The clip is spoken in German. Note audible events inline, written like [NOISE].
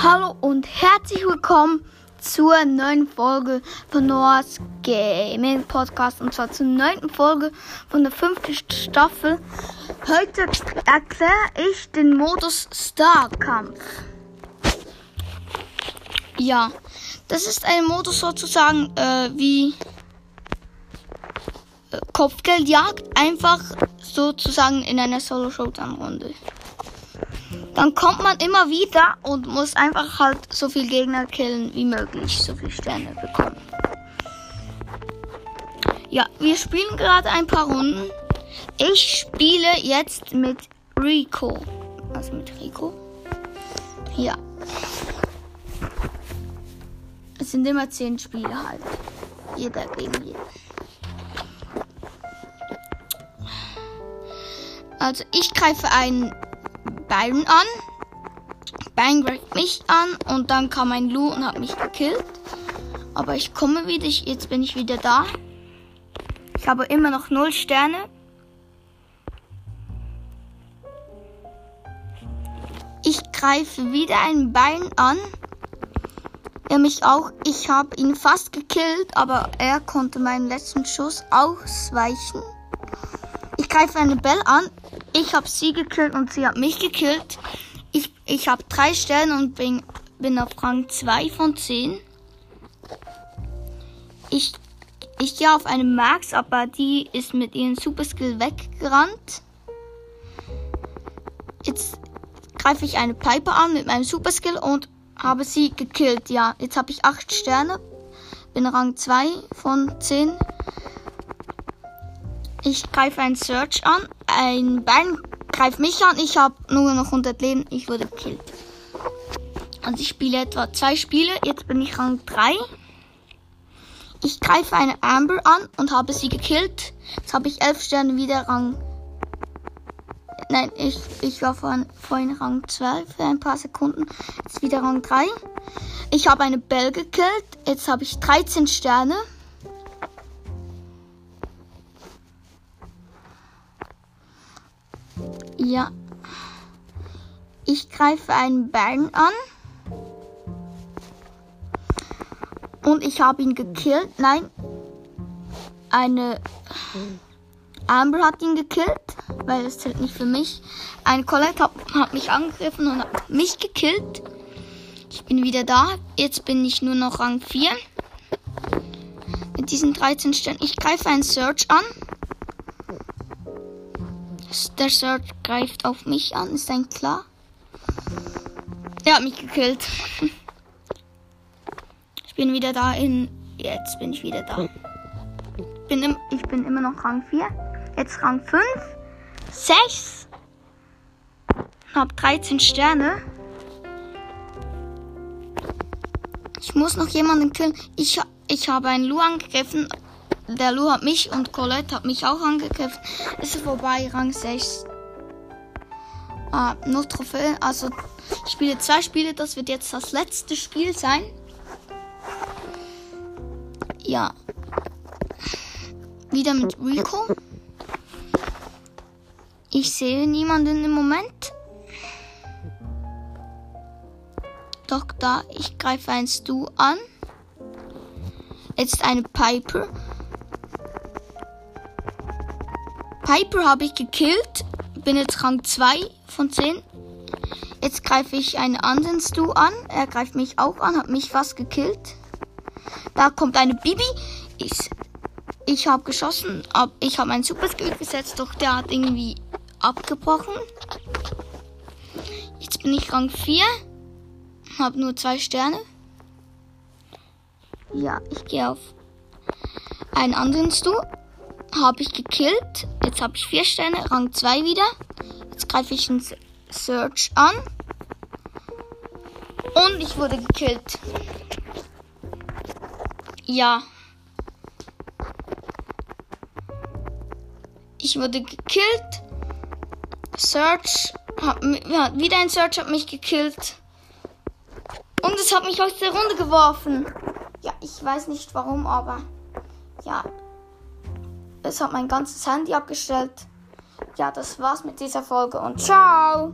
Hallo und herzlich willkommen zur neuen Folge von Noahs Gaming Podcast und zwar zur neunten Folge von der fünften Staffel. Heute erkläre ich den Modus Starkampf. Ja, das ist ein Modus sozusagen äh, wie äh, Kopfgeldjagd, einfach sozusagen in einer Solo-Showdown-Runde. Dann kommt man immer wieder und muss einfach halt so viel Gegner killen wie möglich, so viele Sterne bekommen. Ja, wir spielen gerade ein paar Runden. Ich spiele jetzt mit Rico. Also mit Rico. Ja. Es sind immer zehn Spiele halt. Jeder gegen jeden. Also ich greife einen Byron an. Byron greift mich an und dann kam ein Lou und hat mich gekillt. Aber ich komme wieder, ich, jetzt bin ich wieder da. Ich habe immer noch null Sterne. Ich greife wieder einen Bein an. Er mich auch. Ich habe ihn fast gekillt, aber er konnte meinen letzten Schuss ausweichen. Ich greife eine Bell an. Ich habe sie gekillt und sie hat mich gekillt. Ich, ich habe drei Sterne und bin, bin auf Rang 2 von 10. Ich, ich gehe auf eine Max, aber die ist mit ihrem Superskill weggerannt. Jetzt greife ich eine Piper an mit meinem Superskill und habe sie gekillt. Ja, jetzt habe ich 8 Sterne. Bin Rang 2 von 10. Ich greife einen Search an. Ein Bein greift mich an. Ich habe nur noch 100 Leben. Ich wurde gekillt. Also ich spiele etwa zwei Spiele. Jetzt bin ich Rang 3. Ich greife eine Amber an und habe sie gekillt. Jetzt habe ich 11 Sterne wieder Rang. Nein, ich, ich war vorhin, vorhin Rang 2 für ein paar Sekunden. Jetzt wieder Rang 3. Ich habe eine Bell gekillt. Jetzt habe ich 13 Sterne. Ja. Ich greife einen Bären an. Und ich habe ihn gekillt. Nein. Eine Amber hat ihn gekillt, weil es zählt nicht für mich. Eine Colette hat, hat mich angegriffen und hat mich gekillt. Ich bin wieder da. Jetzt bin ich nur noch Rang 4. Mit diesen 13 Sternen. Ich greife einen Search an. Der Search greift auf mich an, ist ein klar. Er hat mich gekillt. [LAUGHS] Ich bin wieder da in. Jetzt bin ich wieder da. Bin im, ich bin immer noch Rang 4. Jetzt Rang 5. 6. Hab 13 Sterne. Ich muss noch jemanden killen. Ich, ich habe einen Lu angegriffen, der Lu hat mich und Colette hat mich auch angegriffen. Ist vorbei, Rang 6. Ah, nur Trophäen. Also, ich spiele zwei Spiele. Das wird jetzt das letzte Spiel sein. Ja. Wieder mit Rico. Ich sehe niemanden im Moment. Doch da, ich greife ein Stu an. Jetzt eine Piper. Piper habe ich gekillt. Bin jetzt Rang 2 von 10. Jetzt greife ich einen anderen Stu an. Er greift mich auch an, hat mich fast gekillt. Da kommt eine Bibi. Ich, ich habe geschossen, ab, ich habe meinen Superskill gesetzt, doch der hat irgendwie abgebrochen. Jetzt bin ich Rang 4. Habe nur zwei Sterne. Ja, ich gehe auf einen anderen Stu habe ich gekillt. Jetzt habe ich vier Sterne, Rang 2 wieder. Jetzt greife ich einen Search an. Und ich wurde gekillt. Ja. Ich wurde gekillt. Search. Hat, wieder ein Search hat mich gekillt. Und es hat mich aus der Runde geworfen. Ja, ich weiß nicht warum, aber ja, es hat mein ganzes Handy abgestellt. Ja, das war's mit dieser Folge und ciao!